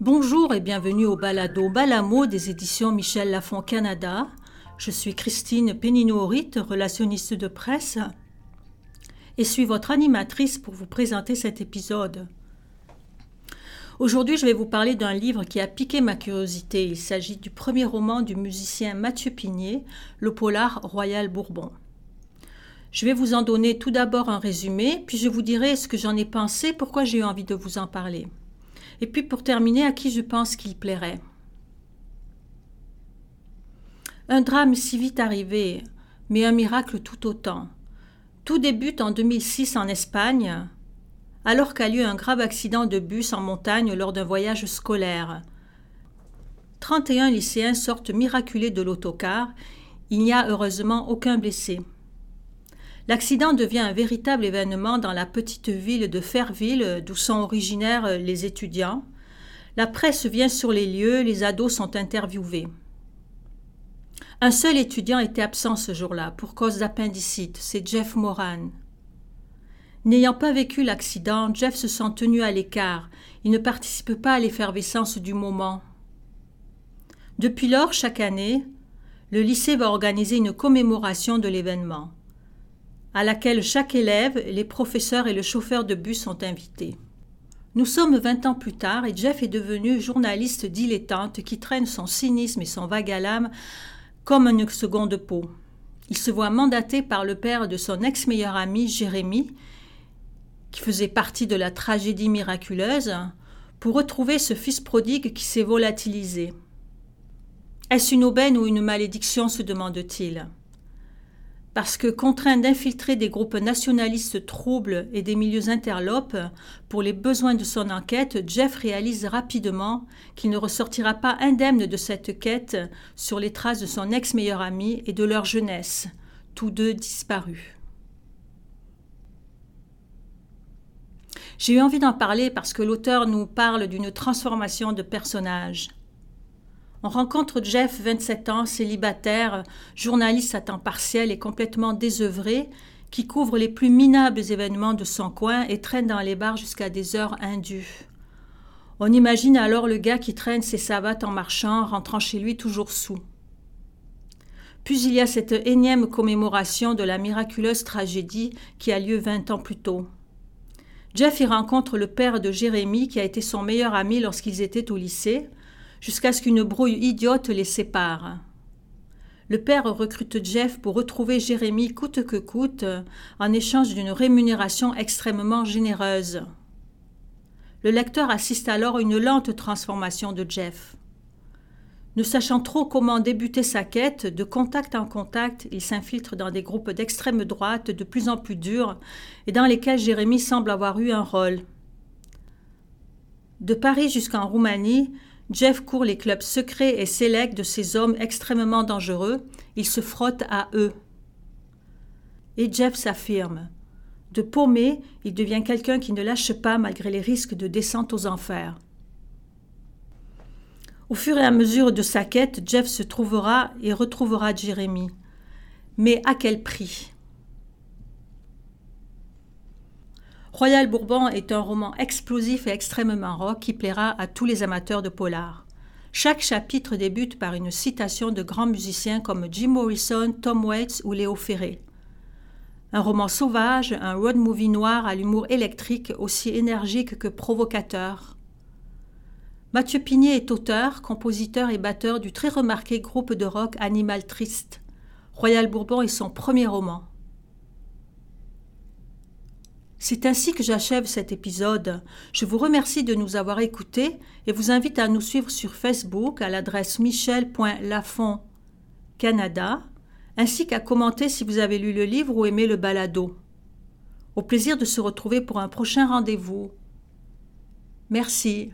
Bonjour et bienvenue au balado Balamo des éditions Michel Lafon Canada. Je suis Christine Pénino-Horit, relationniste de presse, et suis votre animatrice pour vous présenter cet épisode. Aujourd'hui, je vais vous parler d'un livre qui a piqué ma curiosité. Il s'agit du premier roman du musicien Mathieu Pigné, Le Polar Royal Bourbon. Je vais vous en donner tout d'abord un résumé, puis je vous dirai ce que j'en ai pensé, pourquoi j'ai eu envie de vous en parler. Et puis pour terminer, à qui je pense qu'il plairait. Un drame si vite arrivé, mais un miracle tout autant. Tout débute en 2006 en Espagne, alors qu'a lieu un grave accident de bus en montagne lors d'un voyage scolaire. 31 lycéens sortent miraculés de l'autocar. Il n'y a heureusement aucun blessé. L'accident devient un véritable événement dans la petite ville de Fairville, d'où sont originaires les étudiants. La presse vient sur les lieux, les ados sont interviewés. Un seul étudiant était absent ce jour-là pour cause d'appendicite, c'est Jeff Moran. N'ayant pas vécu l'accident, Jeff se sent tenu à l'écart. Il ne participe pas à l'effervescence du moment. Depuis lors, chaque année, le lycée va organiser une commémoration de l'événement à laquelle chaque élève, les professeurs et le chauffeur de bus sont invités. Nous sommes vingt ans plus tard et Jeff est devenu journaliste dilettante qui traîne son cynisme et son vague à l'âme comme une seconde peau. Il se voit mandaté par le père de son ex-meilleur ami Jérémy, qui faisait partie de la tragédie miraculeuse, pour retrouver ce fils prodigue qui s'est volatilisé. Est-ce une aubaine ou une malédiction se demande-t-il parce que contraint d'infiltrer des groupes nationalistes troubles et des milieux interlopes pour les besoins de son enquête, Jeff réalise rapidement qu'il ne ressortira pas indemne de cette quête sur les traces de son ex-meilleur ami et de leur jeunesse, tous deux disparus. J'ai eu envie d'en parler parce que l'auteur nous parle d'une transformation de personnage. On rencontre Jeff, 27 ans, célibataire, journaliste à temps partiel et complètement désœuvré, qui couvre les plus minables événements de son coin et traîne dans les bars jusqu'à des heures indues. On imagine alors le gars qui traîne ses savates en marchant, rentrant chez lui toujours sous. Puis il y a cette énième commémoration de la miraculeuse tragédie qui a lieu vingt ans plus tôt. Jeff y rencontre le père de Jérémy qui a été son meilleur ami lorsqu'ils étaient au lycée, jusqu'à ce qu'une brouille idiote les sépare. Le père recrute Jeff pour retrouver Jérémie coûte que coûte, en échange d'une rémunération extrêmement généreuse. Le lecteur assiste alors à une lente transformation de Jeff. Ne sachant trop comment débuter sa quête, de contact en contact, il s'infiltre dans des groupes d'extrême droite de plus en plus durs et dans lesquels Jérémie semble avoir eu un rôle. De Paris jusqu'en Roumanie, Jeff court les clubs secrets et sélects de ces hommes extrêmement dangereux. Il se frotte à eux. Et Jeff s'affirme. De paumé, il devient quelqu'un qui ne lâche pas malgré les risques de descente aux enfers. Au fur et à mesure de sa quête, Jeff se trouvera et retrouvera Jérémie. Mais à quel prix? Royal Bourbon est un roman explosif et extrêmement rock qui plaira à tous les amateurs de polar. Chaque chapitre débute par une citation de grands musiciens comme Jim Morrison, Tom Waits ou Léo Ferré. Un roman sauvage, un road movie noir à l'humour électrique aussi énergique que provocateur. Mathieu Pigné est auteur, compositeur et batteur du très remarqué groupe de rock Animal Triste. Royal Bourbon est son premier roman. C'est ainsi que j'achève cet épisode. Je vous remercie de nous avoir écoutés et vous invite à nous suivre sur Facebook à l'adresse michel.lafont Canada, ainsi qu'à commenter si vous avez lu le livre ou aimé le balado. Au plaisir de se retrouver pour un prochain rendez-vous. Merci.